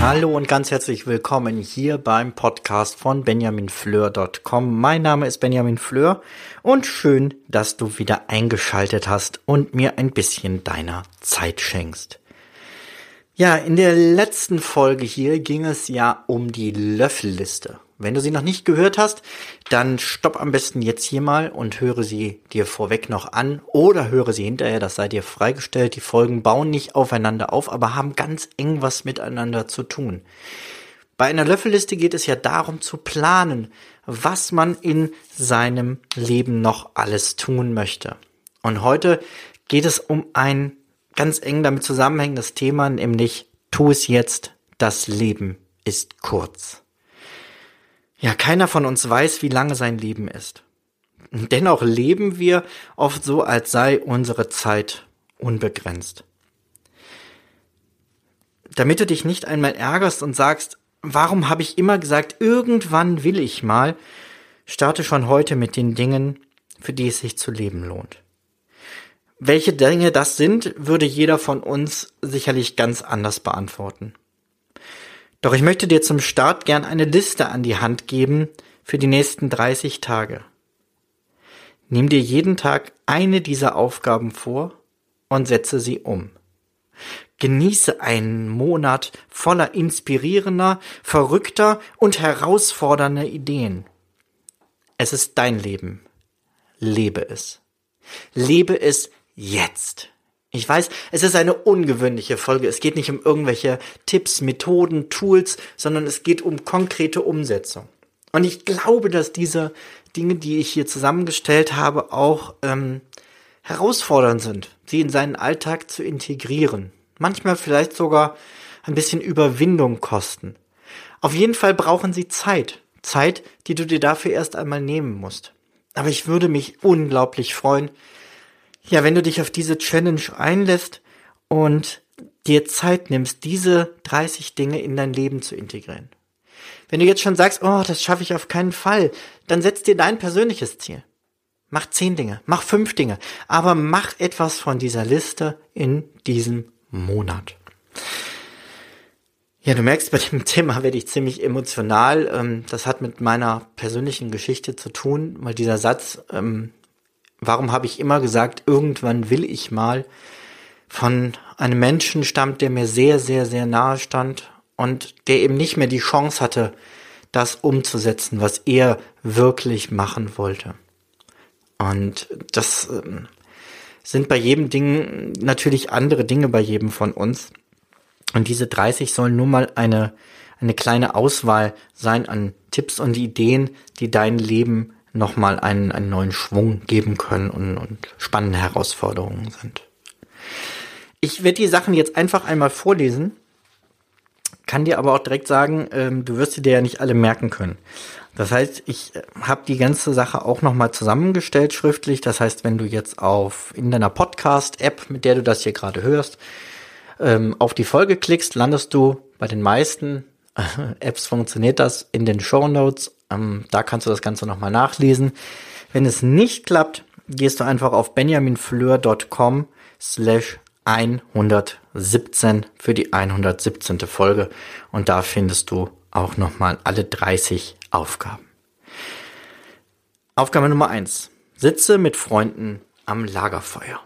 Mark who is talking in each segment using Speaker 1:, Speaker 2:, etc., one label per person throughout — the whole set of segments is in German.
Speaker 1: Hallo und ganz herzlich willkommen hier beim Podcast von benjaminfleur.com. Mein Name ist Benjamin Fleur und schön, dass du wieder eingeschaltet hast und mir ein bisschen deiner Zeit schenkst. Ja, in der letzten Folge hier ging es ja um die Löffelliste. Wenn du sie noch nicht gehört hast, dann stopp am besten jetzt hier mal und höre sie dir vorweg noch an oder höre sie hinterher, das sei dir freigestellt. Die Folgen bauen nicht aufeinander auf, aber haben ganz eng was miteinander zu tun. Bei einer Löffelliste geht es ja darum zu planen, was man in seinem Leben noch alles tun möchte. Und heute geht es um ein ganz eng damit zusammenhängendes Thema, nämlich tu es jetzt, das Leben ist kurz. Ja, keiner von uns weiß, wie lange sein Leben ist. dennoch leben wir oft so, als sei unsere Zeit unbegrenzt. Damit du dich nicht einmal ärgerst und sagst, warum habe ich immer gesagt, irgendwann will ich mal, starte schon heute mit den Dingen, für die es sich zu leben lohnt. Welche Dinge das sind, würde jeder von uns sicherlich ganz anders beantworten. Doch ich möchte dir zum Start gern eine Liste an die Hand geben für die nächsten 30 Tage. Nimm dir jeden Tag eine dieser Aufgaben vor und setze sie um. Genieße einen Monat voller inspirierender, verrückter und herausfordernder Ideen. Es ist dein Leben. Lebe es. Lebe es jetzt. Ich weiß, es ist eine ungewöhnliche Folge. Es geht nicht um irgendwelche Tipps, Methoden, Tools, sondern es geht um konkrete Umsetzung. Und ich glaube, dass diese Dinge, die ich hier zusammengestellt habe, auch ähm, herausfordernd sind, sie in seinen Alltag zu integrieren. Manchmal vielleicht sogar ein bisschen Überwindung kosten. Auf jeden Fall brauchen sie Zeit. Zeit, die du dir dafür erst einmal nehmen musst. Aber ich würde mich unglaublich freuen, ja, wenn du dich auf diese Challenge einlässt und dir Zeit nimmst, diese 30 Dinge in dein Leben zu integrieren. Wenn du jetzt schon sagst, oh, das schaffe ich auf keinen Fall, dann setz dir dein persönliches Ziel. Mach zehn Dinge, mach fünf Dinge, aber mach etwas von dieser Liste in diesem Monat. Ja, du merkst, bei dem Thema werde ich ziemlich emotional. Ähm, das hat mit meiner persönlichen Geschichte zu tun, weil dieser Satz ähm, Warum habe ich immer gesagt, irgendwann will ich mal von einem Menschen stammt, der mir sehr, sehr, sehr nahe stand und der eben nicht mehr die Chance hatte, das umzusetzen, was er wirklich machen wollte. Und das ähm, sind bei jedem Ding natürlich andere Dinge bei jedem von uns. Und diese 30 sollen nur mal eine, eine kleine Auswahl sein an Tipps und Ideen, die dein Leben nochmal einen, einen neuen Schwung geben können und, und spannende Herausforderungen sind. Ich werde die Sachen jetzt einfach einmal vorlesen, kann dir aber auch direkt sagen, ähm, du wirst sie dir ja nicht alle merken können. Das heißt, ich äh, habe die ganze Sache auch nochmal zusammengestellt schriftlich. Das heißt, wenn du jetzt auf in deiner Podcast-App, mit der du das hier gerade hörst, ähm, auf die Folge klickst, landest du bei den meisten Apps funktioniert das in den Show Notes ähm, da kannst du das Ganze nochmal nachlesen. Wenn es nicht klappt, gehst du einfach auf benjaminfleur.com slash 117 für die 117. Folge und da findest du auch nochmal alle 30 Aufgaben. Aufgabe Nummer 1. Sitze mit Freunden am Lagerfeuer.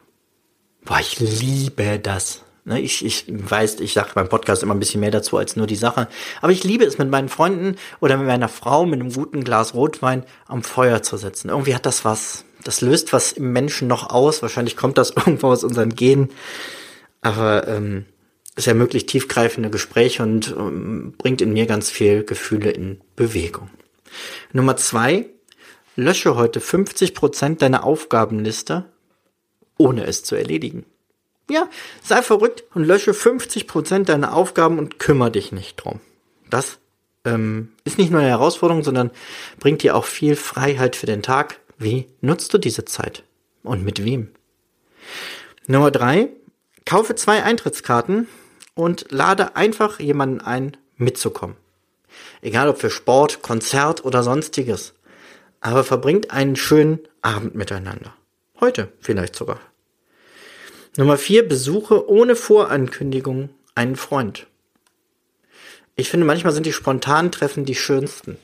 Speaker 1: Boah, ich liebe das. Ne, ich, ich weiß, ich sage beim Podcast immer ein bisschen mehr dazu als nur die Sache. Aber ich liebe es, mit meinen Freunden oder mit meiner Frau mit einem guten Glas Rotwein am Feuer zu sitzen. Irgendwie hat das was. Das löst was im Menschen noch aus. Wahrscheinlich kommt das irgendwo aus unseren Genen. Aber ähm, es ermöglicht tiefgreifende Gespräche und ähm, bringt in mir ganz viel Gefühle in Bewegung. Nummer zwei, lösche heute 50 Prozent deiner Aufgabenliste, ohne es zu erledigen. Ja, sei verrückt und lösche 50% deiner Aufgaben und kümmere dich nicht drum. Das ähm, ist nicht nur eine Herausforderung, sondern bringt dir auch viel Freiheit für den Tag. Wie nutzt du diese Zeit? Und mit wem? Nummer drei, kaufe zwei Eintrittskarten und lade einfach jemanden ein, mitzukommen. Egal ob für Sport, Konzert oder sonstiges. Aber verbringt einen schönen Abend miteinander. Heute vielleicht sogar. Nummer vier, besuche ohne Vorankündigung einen Freund. Ich finde, manchmal sind die spontanen Treffen die schönsten.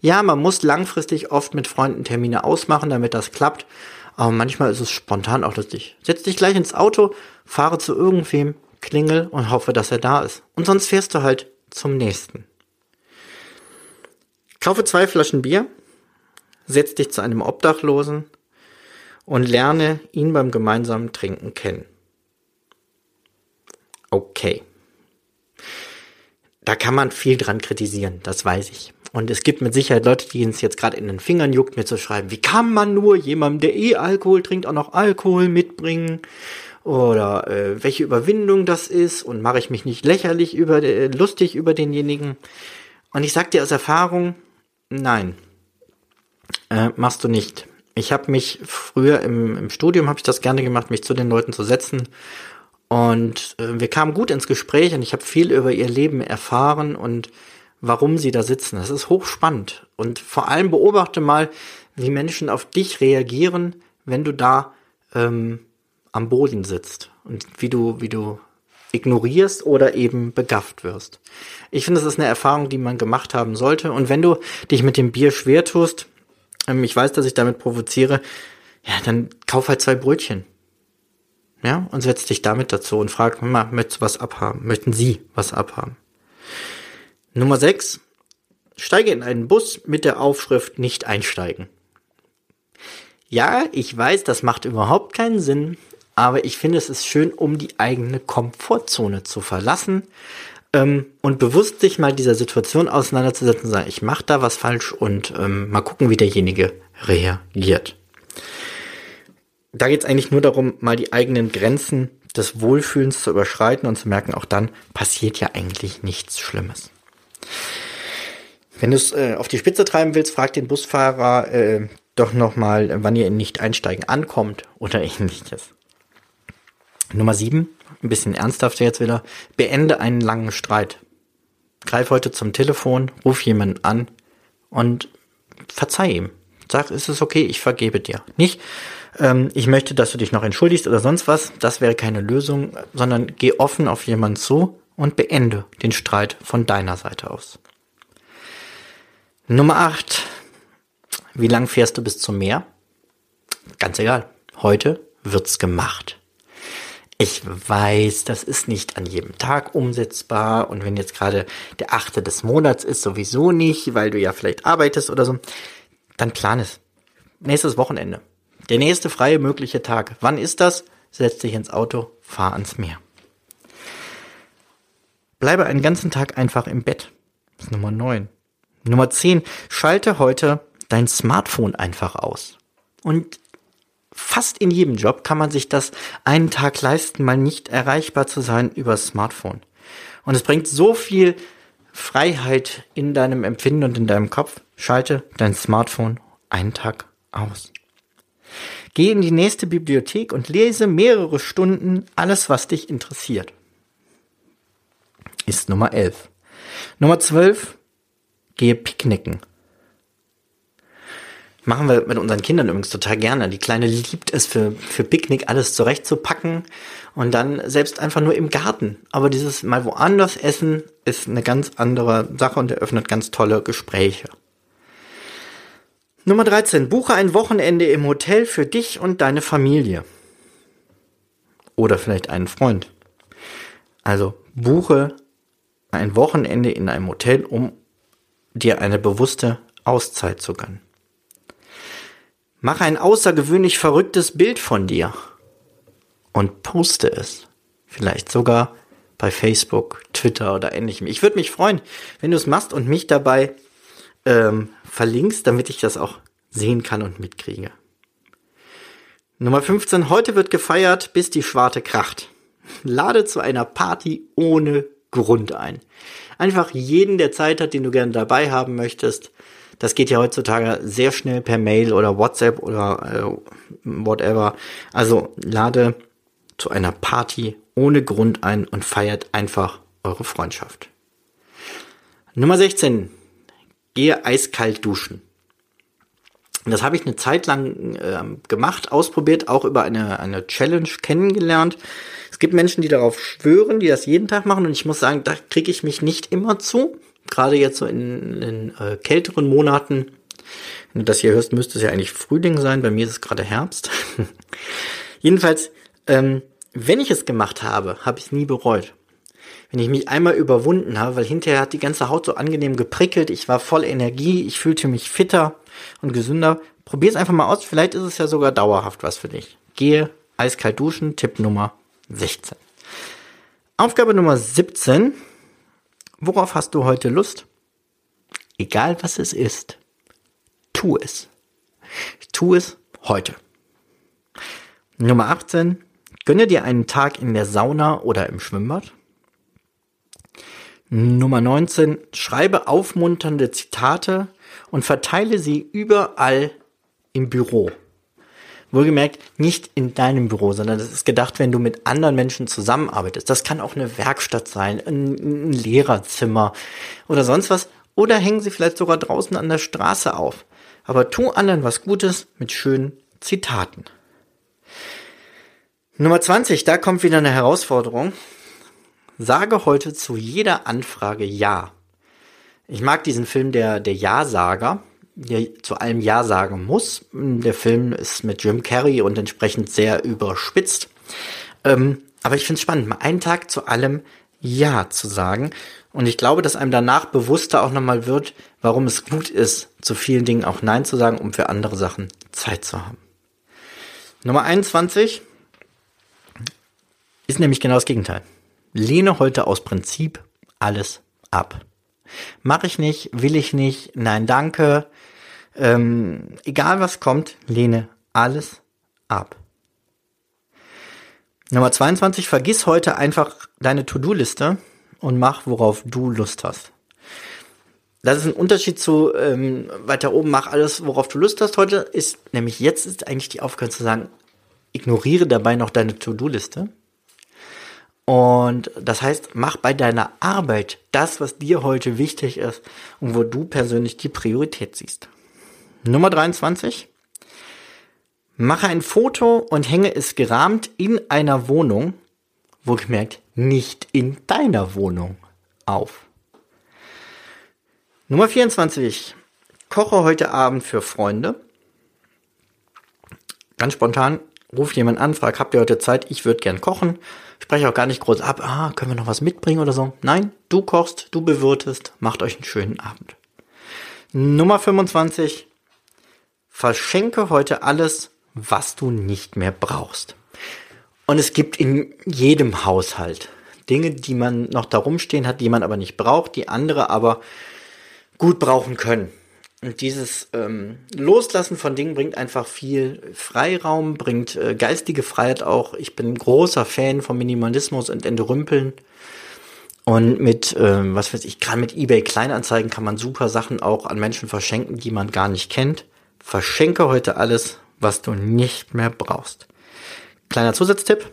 Speaker 1: Ja, man muss langfristig oft mit Freunden Termine ausmachen, damit das klappt. Aber manchmal ist es spontan auch lustig. Setz dich gleich ins Auto, fahre zu irgendwem, klingel und hoffe, dass er da ist. Und sonst fährst du halt zum nächsten. Kaufe zwei Flaschen Bier, setz dich zu einem Obdachlosen und lerne ihn beim gemeinsamen Trinken kennen. Okay. Da kann man viel dran kritisieren, das weiß ich. Und es gibt mit Sicherheit Leute, die es jetzt gerade in den Fingern juckt, mir zu schreiben, wie kann man nur jemandem, der eh Alkohol trinkt, auch noch Alkohol mitbringen? Oder äh, welche Überwindung das ist und mache ich mich nicht lächerlich über äh, lustig über denjenigen? Und ich sag dir aus Erfahrung, nein, äh, machst du nicht. Ich habe mich früher im, im Studium habe ich das gerne gemacht, mich zu den Leuten zu setzen und äh, wir kamen gut ins Gespräch und ich habe viel über ihr Leben erfahren und warum sie da sitzen. Das ist hochspannend. Und vor allem beobachte mal, wie Menschen auf dich reagieren, wenn du da ähm, am Boden sitzt und wie du, wie du ignorierst oder eben begafft wirst. Ich finde, das ist eine Erfahrung, die man gemacht haben sollte. Und wenn du dich mit dem Bier schwer tust, ähm, ich weiß, dass ich damit provoziere, ja, dann kauf halt zwei Brötchen. Ja, und setz dich damit dazu und frag, mal, möchtest du was abhaben? Möchten Sie was abhaben? Nummer 6. Steige in einen Bus mit der Aufschrift nicht einsteigen. Ja, ich weiß, das macht überhaupt keinen Sinn, aber ich finde, es ist schön, um die eigene Komfortzone zu verlassen ähm, und bewusst sich mal dieser Situation auseinanderzusetzen sagen, ich mache da was falsch und ähm, mal gucken, wie derjenige reagiert. Da geht es eigentlich nur darum, mal die eigenen Grenzen des Wohlfühlens zu überschreiten und zu merken, auch dann passiert ja eigentlich nichts Schlimmes. Wenn du es äh, auf die Spitze treiben willst, frag den Busfahrer äh, doch nochmal, wann ihr in Nicht-Einsteigen ankommt oder ähnliches. Nummer sieben, ein bisschen ernsthafter jetzt wieder, beende einen langen Streit. Greif heute zum Telefon, ruf jemanden an und verzeih ihm. Sag, ist es okay, ich vergebe dir. Nicht, ähm, ich möchte, dass du dich noch entschuldigst oder sonst was. Das wäre keine Lösung, sondern geh offen auf jemanden zu und beende den Streit von deiner Seite aus. Nummer 8. Wie lang fährst du bis zum Meer? Ganz egal. Heute wird's gemacht. Ich weiß, das ist nicht an jedem Tag umsetzbar und wenn jetzt gerade der achte des Monats ist, sowieso nicht, weil du ja vielleicht arbeitest oder so, dann plan es. Nächstes Wochenende. Der nächste freie mögliche Tag. Wann ist das? Setz dich ins Auto, fahr ans Meer. Bleibe einen ganzen Tag einfach im Bett. Das ist Nummer 9. Nummer 10. Schalte heute dein Smartphone einfach aus. Und fast in jedem Job kann man sich das einen Tag leisten, mal nicht erreichbar zu sein über Smartphone. Und es bringt so viel Freiheit in deinem Empfinden und in deinem Kopf. Schalte dein Smartphone einen Tag aus. Geh in die nächste Bibliothek und lese mehrere Stunden alles, was dich interessiert ist Nummer 11. Nummer 12, gehe picknicken. Machen wir mit unseren Kindern übrigens total gerne. Die Kleine liebt es für, für Picknick alles zurechtzupacken und dann selbst einfach nur im Garten. Aber dieses mal woanders essen ist eine ganz andere Sache und eröffnet ganz tolle Gespräche. Nummer 13. Buche ein Wochenende im Hotel für dich und deine Familie. Oder vielleicht einen Freund. Also buche ein Wochenende in einem Hotel, um dir eine bewusste Auszeit zu gönnen. Mach ein außergewöhnlich verrücktes Bild von dir und poste es. Vielleicht sogar bei Facebook, Twitter oder ähnlichem. Ich würde mich freuen, wenn du es machst und mich dabei ähm, verlinkst, damit ich das auch sehen kann und mitkriege. Nummer 15. Heute wird gefeiert, bis die Schwarte kracht. Lade zu einer Party ohne Grund ein. Einfach jeden, der Zeit hat, den du gerne dabei haben möchtest. Das geht ja heutzutage sehr schnell per Mail oder WhatsApp oder äh, whatever. Also lade zu einer Party ohne Grund ein und feiert einfach eure Freundschaft. Nummer 16. Gehe eiskalt duschen. Das habe ich eine Zeit lang äh, gemacht, ausprobiert, auch über eine, eine Challenge kennengelernt. Es gibt Menschen, die darauf schwören, die das jeden Tag machen und ich muss sagen, da kriege ich mich nicht immer zu. Gerade jetzt so in, in äh, kälteren Monaten. Wenn du das hier hörst, müsste es ja eigentlich Frühling sein. Bei mir ist es gerade Herbst. Jedenfalls, ähm, wenn ich es gemacht habe, habe ich es nie bereut. Wenn ich mich einmal überwunden habe, weil hinterher hat die ganze Haut so angenehm geprickelt, ich war voll Energie, ich fühlte mich fitter und gesünder. Probier es einfach mal aus, vielleicht ist es ja sogar dauerhaft was für dich. Gehe eiskalt duschen, Tipp Nummer 16. Aufgabe Nummer 17. Worauf hast du heute Lust? Egal was es ist, tu es. Tu es heute. Nummer 18. Gönne dir einen Tag in der Sauna oder im Schwimmbad. Nummer 19. Schreibe aufmunternde Zitate und verteile sie überall im Büro. Wohlgemerkt, nicht in deinem Büro, sondern das ist gedacht, wenn du mit anderen Menschen zusammenarbeitest. Das kann auch eine Werkstatt sein, ein, ein Lehrerzimmer oder sonst was. Oder hängen sie vielleicht sogar draußen an der Straße auf. Aber tu anderen was Gutes mit schönen Zitaten. Nummer 20, da kommt wieder eine Herausforderung. Sage heute zu jeder Anfrage Ja. Ich mag diesen Film der, der Ja-Sager zu allem Ja sagen muss. Der Film ist mit Jim Carrey und entsprechend sehr überspitzt. Ähm, aber ich finde es spannend, mal einen Tag zu allem Ja zu sagen. Und ich glaube, dass einem danach bewusster auch nochmal wird, warum es gut ist, zu vielen Dingen auch Nein zu sagen, um für andere Sachen Zeit zu haben. Nummer 21 ist nämlich genau das Gegenteil. Lehne heute aus Prinzip alles ab. Mache ich nicht, will ich nicht, nein, danke. Ähm, egal was kommt, lehne alles ab. Nummer 22, vergiss heute einfach deine To-Do-Liste und mach, worauf du Lust hast. Das ist ein Unterschied zu ähm, weiter oben, mach alles, worauf du Lust hast heute, ist nämlich jetzt ist eigentlich die Aufgabe zu sagen, ignoriere dabei noch deine To-Do-Liste und das heißt, mach bei deiner Arbeit das, was dir heute wichtig ist und wo du persönlich die Priorität siehst. Nummer 23. Mache ein Foto und hänge es gerahmt in einer Wohnung, wohlgemerkt nicht in deiner Wohnung, auf. Nummer 24. Koche heute Abend für Freunde. Ganz spontan, ruf jemand an, frag, habt ihr heute Zeit? Ich würde gern kochen spreche auch gar nicht groß ab, ah, können wir noch was mitbringen oder so. Nein, du kochst, du bewirtest, macht euch einen schönen Abend. Nummer 25. Verschenke heute alles, was du nicht mehr brauchst. Und es gibt in jedem Haushalt Dinge, die man noch darum stehen hat, die man aber nicht braucht, die andere aber gut brauchen können. Und dieses ähm, Loslassen von Dingen bringt einfach viel Freiraum, bringt äh, geistige Freiheit auch. Ich bin großer Fan von Minimalismus und Entrümpeln. Und mit, ähm, was weiß ich, gerade mit eBay Kleinanzeigen kann man super Sachen auch an Menschen verschenken, die man gar nicht kennt. Verschenke heute alles, was du nicht mehr brauchst. Kleiner Zusatztipp.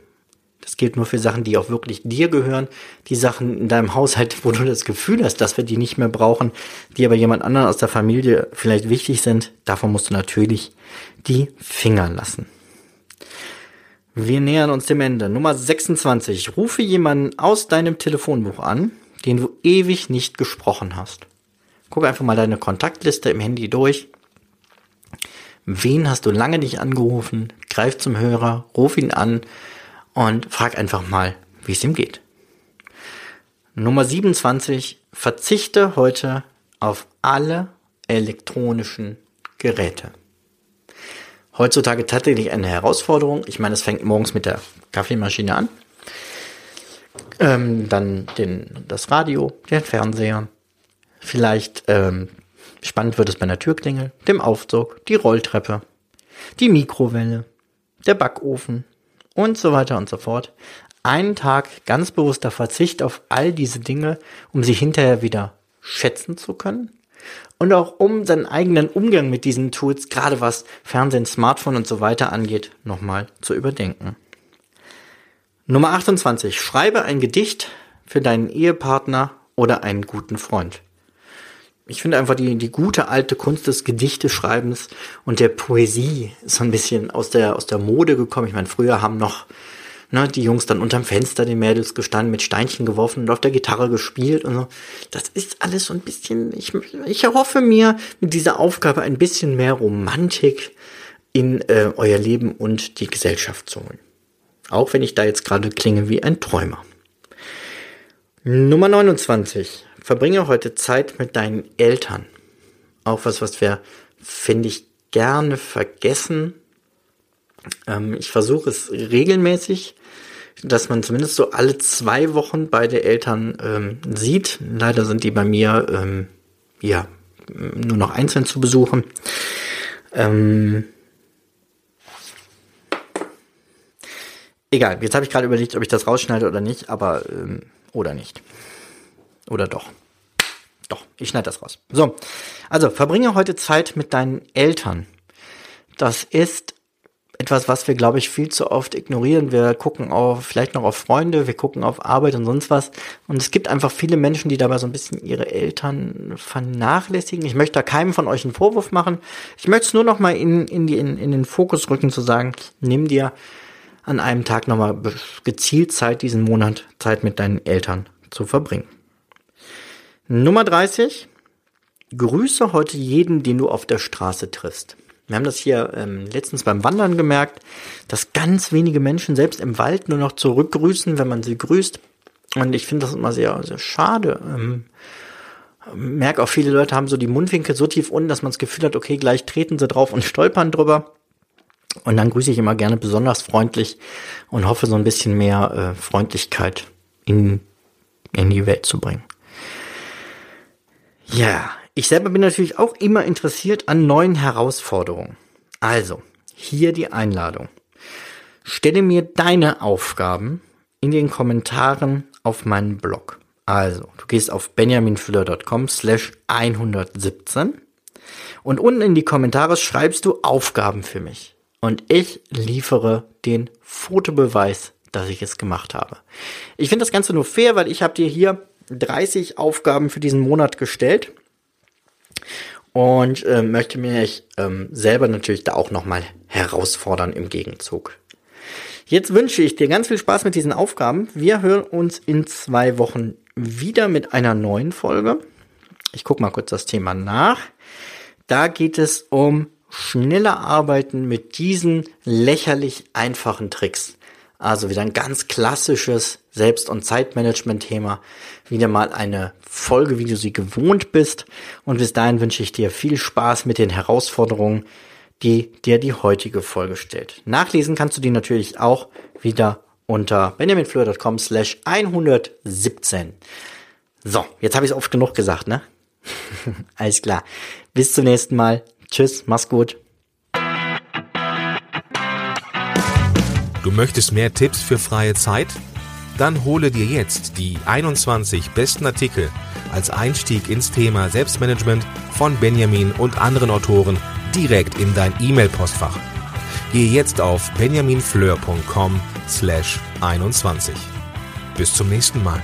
Speaker 1: Das gilt nur für Sachen, die auch wirklich dir gehören. Die Sachen in deinem Haushalt, wo du das Gefühl hast, dass wir die nicht mehr brauchen, die aber jemand anderen aus der Familie vielleicht wichtig sind, davon musst du natürlich die Finger lassen. Wir nähern uns dem Ende. Nummer 26. Rufe jemanden aus deinem Telefonbuch an, den du ewig nicht gesprochen hast. Guck einfach mal deine Kontaktliste im Handy durch. Wen hast du lange nicht angerufen? Greif zum Hörer, ruf ihn an und frag einfach mal, wie es ihm geht. Nummer 27. Verzichte heute auf alle elektronischen Geräte. Heutzutage tatsächlich eine Herausforderung. Ich meine, es fängt morgens mit der Kaffeemaschine an. Ähm, dann den, das Radio, den Fernseher. Vielleicht ähm, spannend wird es bei der Türklingel, dem Aufzug, die Rolltreppe, die Mikrowelle, der Backofen, und so weiter und so fort. Einen Tag ganz bewusster Verzicht auf all diese Dinge, um sie hinterher wieder schätzen zu können. Und auch um seinen eigenen Umgang mit diesen Tools, gerade was Fernsehen, Smartphone und so weiter angeht, nochmal zu überdenken. Nummer 28. Schreibe ein Gedicht für deinen Ehepartner oder einen guten Freund. Ich finde einfach die, die gute alte Kunst des Gedichteschreibens und der Poesie so ein bisschen aus der, aus der Mode gekommen. Ich meine, früher haben noch ne, die Jungs dann unterm Fenster den Mädels gestanden, mit Steinchen geworfen und auf der Gitarre gespielt und so. Das ist alles so ein bisschen, ich, ich erhoffe mir mit dieser Aufgabe ein bisschen mehr Romantik in äh, euer Leben und die Gesellschaft zu holen. Auch wenn ich da jetzt gerade klinge wie ein Träumer. Nummer 29. Verbringe heute Zeit mit deinen Eltern. Auch was, was wir, finde ich, gerne vergessen. Ähm, ich versuche es regelmäßig, dass man zumindest so alle zwei Wochen beide Eltern ähm, sieht. Leider sind die bei mir ähm, ja nur noch einzeln zu besuchen. Ähm, egal, jetzt habe ich gerade überlegt, ob ich das rausschneide oder nicht, aber ähm, oder nicht. Oder doch. Doch, ich schneide das raus. So, also verbringe heute Zeit mit deinen Eltern. Das ist etwas, was wir, glaube ich, viel zu oft ignorieren. Wir gucken auf, vielleicht noch auf Freunde, wir gucken auf Arbeit und sonst was. Und es gibt einfach viele Menschen, die dabei so ein bisschen ihre Eltern vernachlässigen. Ich möchte da keinem von euch einen Vorwurf machen. Ich möchte es nur noch mal in, in, die, in, in den Fokus rücken, zu sagen, nimm dir an einem Tag nochmal gezielt Zeit, diesen Monat Zeit mit deinen Eltern zu verbringen. Nummer 30. Grüße heute jeden, den du auf der Straße triffst. Wir haben das hier ähm, letztens beim Wandern gemerkt, dass ganz wenige Menschen selbst im Wald nur noch zurückgrüßen, wenn man sie grüßt. Und ich finde das immer sehr, sehr schade. Ähm, merke auch viele Leute haben so die Mundwinkel so tief unten, dass man das Gefühl hat, okay, gleich treten sie drauf und stolpern drüber. Und dann grüße ich immer gerne besonders freundlich und hoffe so ein bisschen mehr äh, Freundlichkeit in, in die Welt zu bringen. Ja, ich selber bin natürlich auch immer interessiert an neuen Herausforderungen. Also, hier die Einladung. Stelle mir deine Aufgaben in den Kommentaren auf meinen Blog. Also, du gehst auf benjaminfüller.com slash 117 und unten in die Kommentare schreibst du Aufgaben für mich. Und ich liefere den Fotobeweis, dass ich es gemacht habe. Ich finde das Ganze nur fair, weil ich habe dir hier 30 Aufgaben für diesen Monat gestellt und äh, möchte mich ähm, selber natürlich da auch nochmal herausfordern im Gegenzug. Jetzt wünsche ich dir ganz viel Spaß mit diesen Aufgaben. Wir hören uns in zwei Wochen wieder mit einer neuen Folge. Ich gucke mal kurz das Thema nach. Da geht es um schneller Arbeiten mit diesen lächerlich einfachen Tricks. Also wieder ein ganz klassisches Selbst- und Zeitmanagement-Thema. Wieder mal eine Folge, wie du sie gewohnt bist. Und bis dahin wünsche ich dir viel Spaß mit den Herausforderungen, die dir die heutige Folge stellt. Nachlesen kannst du die natürlich auch wieder unter benjaminfleur.com slash 117. So, jetzt habe ich es oft genug gesagt, ne? Alles klar. Bis zum nächsten Mal. Tschüss, mach's gut.
Speaker 2: Du möchtest mehr Tipps für freie Zeit? Dann hole dir jetzt die 21 besten Artikel als Einstieg ins Thema Selbstmanagement von Benjamin und anderen Autoren direkt in dein E-Mail-Postfach. Gehe jetzt auf benjaminfleur.com slash 21. Bis zum nächsten Mal.